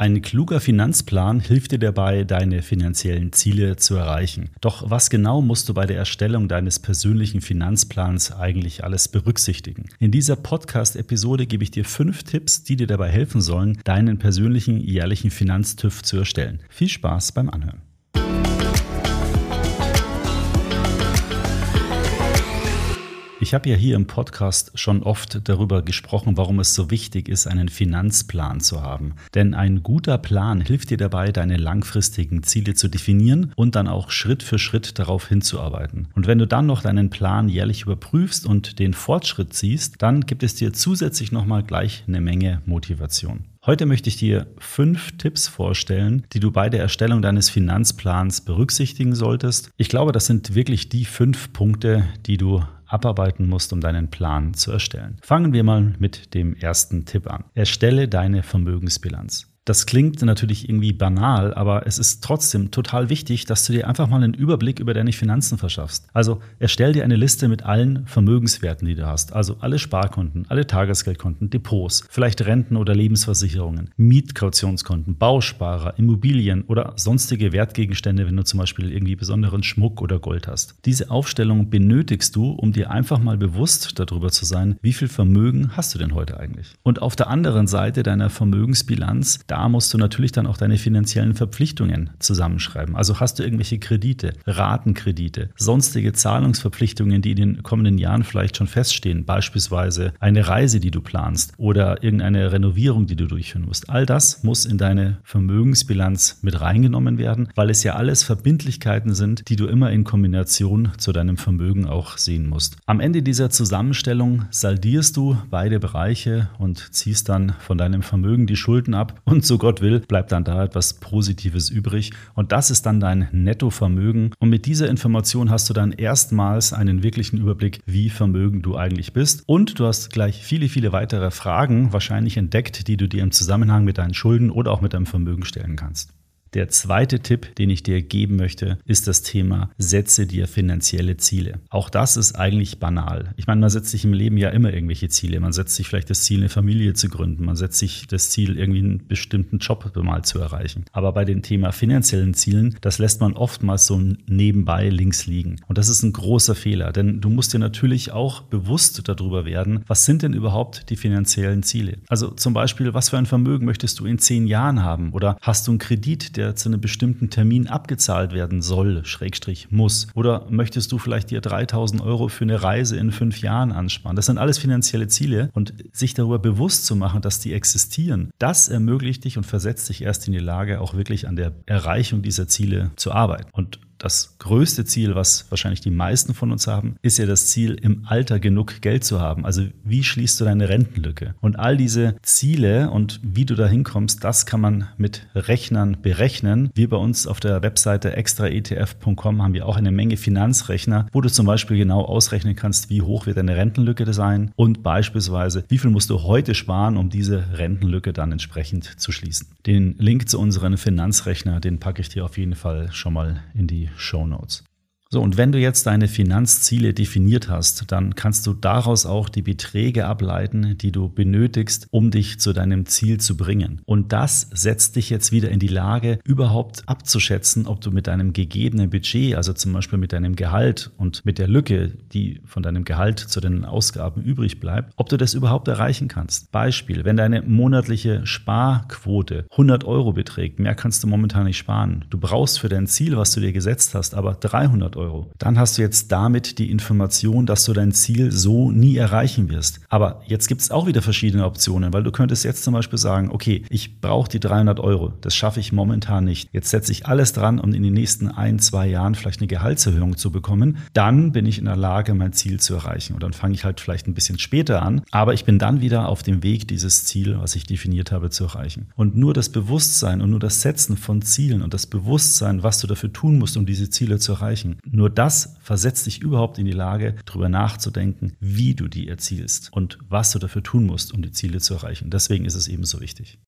Ein kluger Finanzplan hilft dir dabei, deine finanziellen Ziele zu erreichen. Doch was genau musst du bei der Erstellung deines persönlichen Finanzplans eigentlich alles berücksichtigen? In dieser Podcast-Episode gebe ich dir fünf Tipps, die dir dabei helfen sollen, deinen persönlichen jährlichen Finanztüv zu erstellen. Viel Spaß beim Anhören. Ich habe ja hier im Podcast schon oft darüber gesprochen, warum es so wichtig ist, einen Finanzplan zu haben. Denn ein guter Plan hilft dir dabei, deine langfristigen Ziele zu definieren und dann auch Schritt für Schritt darauf hinzuarbeiten. Und wenn du dann noch deinen Plan jährlich überprüfst und den Fortschritt siehst, dann gibt es dir zusätzlich nochmal gleich eine Menge Motivation. Heute möchte ich dir fünf Tipps vorstellen, die du bei der Erstellung deines Finanzplans berücksichtigen solltest. Ich glaube, das sind wirklich die fünf Punkte, die du abarbeiten musst, um deinen Plan zu erstellen. Fangen wir mal mit dem ersten Tipp an. Erstelle deine Vermögensbilanz. Das klingt natürlich irgendwie banal, aber es ist trotzdem total wichtig, dass du dir einfach mal einen Überblick über deine Finanzen verschaffst. Also erstell dir eine Liste mit allen Vermögenswerten, die du hast. Also alle Sparkonten, alle Tagesgeldkonten, Depots, vielleicht Renten oder Lebensversicherungen, Mietkautionskonten, Bausparer, Immobilien oder sonstige Wertgegenstände, wenn du zum Beispiel irgendwie besonderen Schmuck oder Gold hast. Diese Aufstellung benötigst du, um dir einfach mal bewusst darüber zu sein, wie viel Vermögen hast du denn heute eigentlich. Und auf der anderen Seite deiner Vermögensbilanz, da musst du natürlich dann auch deine finanziellen Verpflichtungen zusammenschreiben. Also hast du irgendwelche Kredite, Ratenkredite, sonstige Zahlungsverpflichtungen, die in den kommenden Jahren vielleicht schon feststehen, beispielsweise eine Reise, die du planst oder irgendeine Renovierung, die du durchführen musst. All das muss in deine Vermögensbilanz mit reingenommen werden, weil es ja alles Verbindlichkeiten sind, die du immer in Kombination zu deinem Vermögen auch sehen musst. Am Ende dieser Zusammenstellung saldierst du beide Bereiche und ziehst dann von deinem Vermögen die Schulden ab und so Gott will, bleibt dann da etwas Positives übrig. Und das ist dann dein Nettovermögen. Und mit dieser Information hast du dann erstmals einen wirklichen Überblick, wie vermögend du eigentlich bist. Und du hast gleich viele, viele weitere Fragen wahrscheinlich entdeckt, die du dir im Zusammenhang mit deinen Schulden oder auch mit deinem Vermögen stellen kannst. Der zweite Tipp, den ich dir geben möchte, ist das Thema setze dir finanzielle Ziele. Auch das ist eigentlich banal. Ich meine, man setzt sich im Leben ja immer irgendwelche Ziele. Man setzt sich vielleicht das Ziel, eine Familie zu gründen. Man setzt sich das Ziel, irgendwie einen bestimmten Job mal zu erreichen. Aber bei dem Thema finanziellen Zielen, das lässt man oftmals so nebenbei links liegen. Und das ist ein großer Fehler, denn du musst dir natürlich auch bewusst darüber werden, was sind denn überhaupt die finanziellen Ziele? Also zum Beispiel, was für ein Vermögen möchtest du in zehn Jahren haben? Oder hast du einen Kredit, der zu einem bestimmten Termin abgezahlt werden soll, Schrägstrich muss? Oder möchtest du vielleicht dir 3000 Euro für eine Reise in fünf Jahren ansparen? Das sind alles finanzielle Ziele und sich darüber bewusst zu machen, dass die existieren, das ermöglicht dich und versetzt dich erst in die Lage, auch wirklich an der Erreichung dieser Ziele zu arbeiten. Und das größte Ziel, was wahrscheinlich die meisten von uns haben, ist ja das Ziel, im Alter genug Geld zu haben. Also wie schließt du deine Rentenlücke? Und all diese Ziele und wie du da hinkommst, das kann man mit Rechnern berechnen. Wir bei uns auf der Webseite extraetf.com haben wir auch eine Menge Finanzrechner, wo du zum Beispiel genau ausrechnen kannst, wie hoch wird deine Rentenlücke sein und beispielsweise, wie viel musst du heute sparen, um diese Rentenlücke dann entsprechend zu schließen. Den Link zu unseren Finanzrechner, den packe ich dir auf jeden Fall schon mal in die Show Notes. So, und wenn du jetzt deine Finanzziele definiert hast, dann kannst du daraus auch die Beträge ableiten, die du benötigst, um dich zu deinem Ziel zu bringen. Und das setzt dich jetzt wieder in die Lage, überhaupt abzuschätzen, ob du mit deinem gegebenen Budget, also zum Beispiel mit deinem Gehalt und mit der Lücke, die von deinem Gehalt zu den Ausgaben übrig bleibt, ob du das überhaupt erreichen kannst. Beispiel, wenn deine monatliche Sparquote 100 Euro beträgt, mehr kannst du momentan nicht sparen. Du brauchst für dein Ziel, was du dir gesetzt hast, aber 300 Euro. Dann hast du jetzt damit die Information, dass du dein Ziel so nie erreichen wirst. Aber jetzt gibt es auch wieder verschiedene Optionen, weil du könntest jetzt zum Beispiel sagen, okay, ich brauche die 300 Euro. Das schaffe ich momentan nicht. Jetzt setze ich alles dran, um in den nächsten ein, zwei Jahren vielleicht eine Gehaltserhöhung zu bekommen. Dann bin ich in der Lage, mein Ziel zu erreichen. Und dann fange ich halt vielleicht ein bisschen später an. Aber ich bin dann wieder auf dem Weg, dieses Ziel, was ich definiert habe, zu erreichen. Und nur das Bewusstsein und nur das Setzen von Zielen und das Bewusstsein, was du dafür tun musst, um diese Ziele zu erreichen, nur das versetzt dich überhaupt in die Lage, darüber nachzudenken, wie du die erzielst und was du dafür tun musst, um die Ziele zu erreichen. Deswegen ist es eben so wichtig.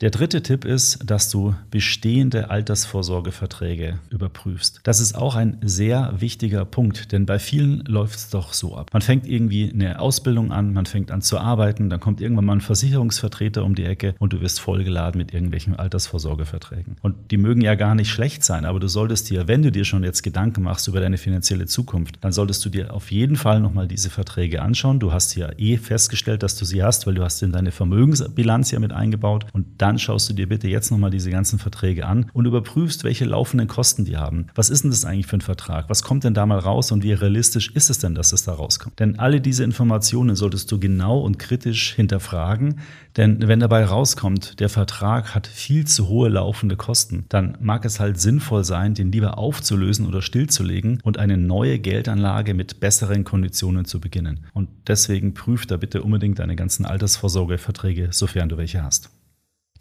Der dritte Tipp ist, dass du bestehende Altersvorsorgeverträge überprüfst. Das ist auch ein sehr wichtiger Punkt, denn bei vielen läuft es doch so ab. Man fängt irgendwie eine Ausbildung an, man fängt an zu arbeiten, dann kommt irgendwann mal ein Versicherungsvertreter um die Ecke und du wirst vollgeladen mit irgendwelchen Altersvorsorgeverträgen. Und die mögen ja gar nicht schlecht sein, aber du solltest dir, wenn du dir schon jetzt Gedanken machst über deine finanzielle Zukunft, dann solltest du dir auf jeden Fall nochmal diese Verträge anschauen. Du hast ja eh festgestellt, dass du sie hast, weil du hast in deine Vermögensbilanz ja mit eingebaut und dann schaust du dir bitte jetzt nochmal diese ganzen Verträge an und überprüfst, welche laufenden Kosten die haben. Was ist denn das eigentlich für ein Vertrag? Was kommt denn da mal raus und wie realistisch ist es denn, dass es da rauskommt? Denn alle diese Informationen solltest du genau und kritisch hinterfragen, denn wenn dabei rauskommt, der Vertrag hat viel zu hohe laufende Kosten, dann mag es halt sinnvoll sein, den lieber aufzulösen oder stillzulegen und eine neue Geldanlage mit besseren Konditionen zu beginnen. Und deswegen prüf da bitte unbedingt deine ganzen Altersvorsorgeverträge, sofern du welche hast.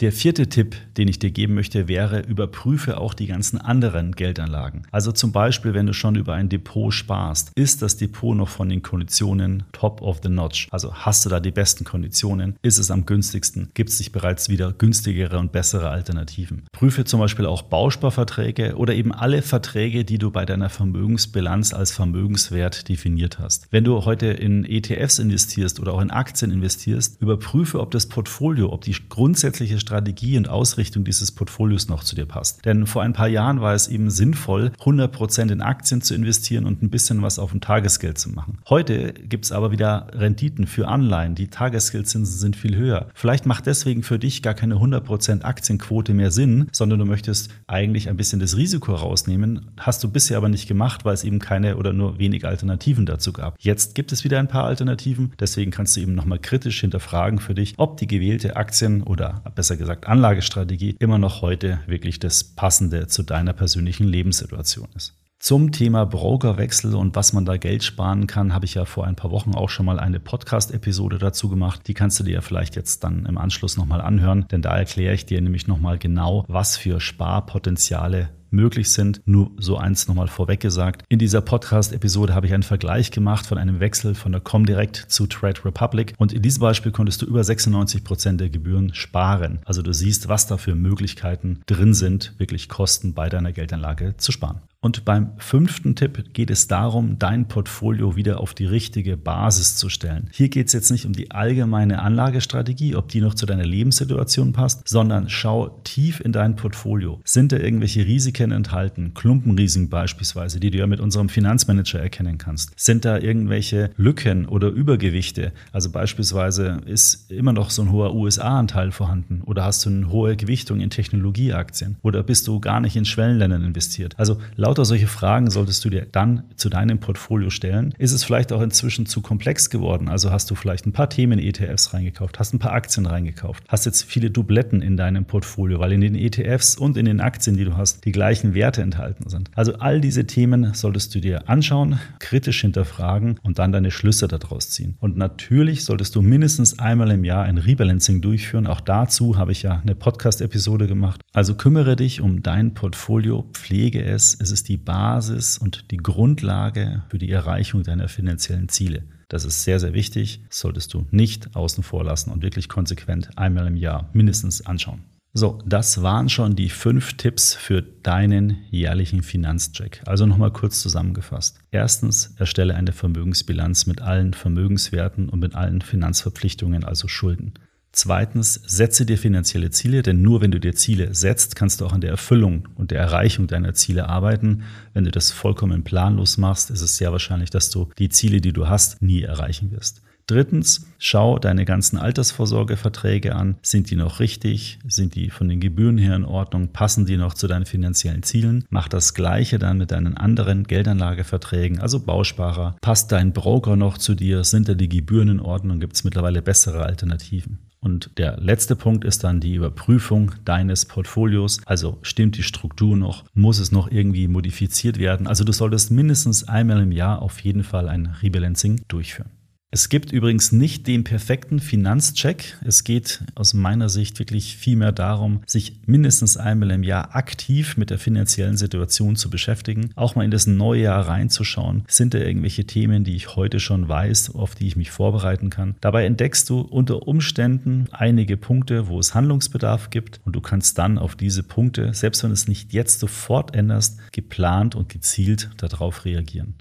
Der vierte Tipp, den ich dir geben möchte, wäre, überprüfe auch die ganzen anderen Geldanlagen. Also zum Beispiel, wenn du schon über ein Depot sparst, ist das Depot noch von den Konditionen top of the notch? Also hast du da die besten Konditionen? Ist es am günstigsten? Gibt es sich bereits wieder günstigere und bessere Alternativen? Prüfe zum Beispiel auch Bausparverträge oder eben alle Verträge, die du bei deiner Vermögensbilanz als Vermögenswert definiert hast. Wenn du heute in ETFs investierst oder auch in Aktien investierst, überprüfe, ob das Portfolio, ob die grundsätzliche Strategie und Ausrichtung dieses Portfolios noch zu dir passt. Denn vor ein paar Jahren war es eben sinnvoll, 100% in Aktien zu investieren und ein bisschen was auf dem Tagesgeld zu machen. Heute gibt es aber wieder Renditen für Anleihen. Die Tagesgeldzinsen sind viel höher. Vielleicht macht deswegen für dich gar keine 100% Aktienquote mehr Sinn, sondern du möchtest eigentlich ein bisschen das Risiko rausnehmen. Hast du bisher aber nicht gemacht, weil es eben keine oder nur wenig Alternativen dazu gab. Jetzt gibt es wieder ein paar Alternativen. Deswegen kannst du eben nochmal kritisch hinterfragen für dich, ob die gewählte Aktien oder besser besser gesagt Anlagestrategie, immer noch heute wirklich das Passende zu deiner persönlichen Lebenssituation ist. Zum Thema Brokerwechsel und was man da Geld sparen kann, habe ich ja vor ein paar Wochen auch schon mal eine Podcast-Episode dazu gemacht. Die kannst du dir ja vielleicht jetzt dann im Anschluss nochmal anhören, denn da erkläre ich dir nämlich nochmal genau, was für Sparpotenziale möglich sind. Nur so eins nochmal vorweg gesagt. In dieser Podcast-Episode habe ich einen Vergleich gemacht von einem Wechsel von der Comdirect zu Trade Republic. Und in diesem Beispiel konntest du über 96 Prozent der Gebühren sparen. Also du siehst, was da für Möglichkeiten drin sind, wirklich Kosten bei deiner Geldanlage zu sparen. Und beim fünften Tipp geht es darum, dein Portfolio wieder auf die richtige Basis zu stellen. Hier geht es jetzt nicht um die allgemeine Anlagestrategie, ob die noch zu deiner Lebenssituation passt, sondern schau tief in dein Portfolio. Sind da irgendwelche Risiken enthalten? Klumpenrisiken beispielsweise, die du ja mit unserem Finanzmanager erkennen kannst. Sind da irgendwelche Lücken oder Übergewichte? Also beispielsweise ist immer noch so ein hoher USA-Anteil vorhanden oder hast du eine hohe Gewichtung in Technologieaktien oder bist du gar nicht in Schwellenländern investiert? Also laut Lauter solche Fragen solltest du dir dann zu deinem Portfolio stellen. Ist es vielleicht auch inzwischen zu komplex geworden? Also hast du vielleicht ein paar Themen-ETFs reingekauft, hast ein paar Aktien reingekauft, hast jetzt viele Dubletten in deinem Portfolio, weil in den ETFs und in den Aktien, die du hast, die gleichen Werte enthalten sind. Also all diese Themen solltest du dir anschauen, kritisch hinterfragen und dann deine Schlüsse daraus ziehen. Und natürlich solltest du mindestens einmal im Jahr ein Rebalancing durchführen. Auch dazu habe ich ja eine Podcast-Episode gemacht. Also kümmere dich um dein Portfolio, pflege es. Es ist die Basis und die Grundlage für die Erreichung deiner finanziellen Ziele. Das ist sehr, sehr wichtig. Solltest du nicht außen vor lassen und wirklich konsequent einmal im Jahr mindestens anschauen. So, das waren schon die fünf Tipps für deinen jährlichen Finanzcheck. Also nochmal kurz zusammengefasst. Erstens, erstelle eine Vermögensbilanz mit allen Vermögenswerten und mit allen Finanzverpflichtungen, also Schulden. Zweitens, setze dir finanzielle Ziele, denn nur wenn du dir Ziele setzt, kannst du auch an der Erfüllung und der Erreichung deiner Ziele arbeiten. Wenn du das vollkommen planlos machst, ist es sehr wahrscheinlich, dass du die Ziele, die du hast, nie erreichen wirst. Drittens, schau deine ganzen Altersvorsorgeverträge an. Sind die noch richtig? Sind die von den Gebühren her in Ordnung? Passen die noch zu deinen finanziellen Zielen? Mach das Gleiche dann mit deinen anderen Geldanlageverträgen, also Bausparer. Passt dein Broker noch zu dir? Sind da die Gebühren in Ordnung? Gibt es mittlerweile bessere Alternativen? Und der letzte Punkt ist dann die Überprüfung deines Portfolios. Also stimmt die Struktur noch? Muss es noch irgendwie modifiziert werden? Also du solltest mindestens einmal im Jahr auf jeden Fall ein Rebalancing durchführen. Es gibt übrigens nicht den perfekten Finanzcheck. Es geht aus meiner Sicht wirklich vielmehr darum, sich mindestens einmal im Jahr aktiv mit der finanziellen Situation zu beschäftigen, auch mal in das neue Jahr reinzuschauen. Sind da irgendwelche Themen, die ich heute schon weiß, auf die ich mich vorbereiten kann? Dabei entdeckst du unter Umständen einige Punkte, wo es Handlungsbedarf gibt und du kannst dann auf diese Punkte, selbst wenn es nicht jetzt sofort änderst, geplant und gezielt darauf reagieren.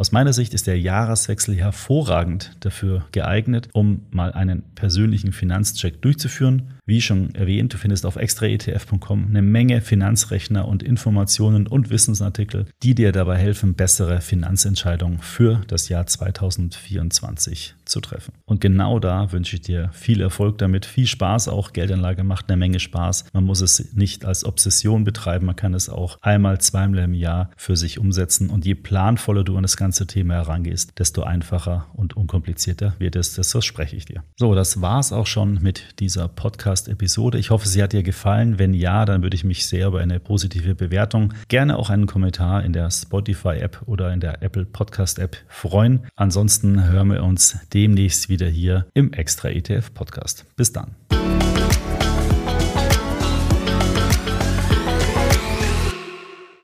Aus meiner Sicht ist der Jahreswechsel hervorragend dafür geeignet, um mal einen persönlichen Finanzcheck durchzuführen. Wie schon erwähnt, du findest auf extraetf.com eine Menge Finanzrechner und Informationen und Wissensartikel, die dir dabei helfen, bessere Finanzentscheidungen für das Jahr 2024 zu treffen. Und genau da wünsche ich dir viel Erfolg damit, viel Spaß auch. Geldanlage macht eine Menge Spaß. Man muss es nicht als Obsession betreiben, man kann es auch einmal, zweimal im Jahr für sich umsetzen. Und je planvoller du an das ganze Thema herangehst, desto einfacher und unkomplizierter wird es. Das verspreche ich dir. So, das war es auch schon mit dieser Podcast-Episode. Ich hoffe, sie hat dir gefallen. Wenn ja, dann würde ich mich sehr über eine positive Bewertung, gerne auch einen Kommentar in der Spotify-App oder in der Apple Podcast-App freuen. Ansonsten hören wir uns demnächst wieder hier im Extra ETF Podcast. Bis dann.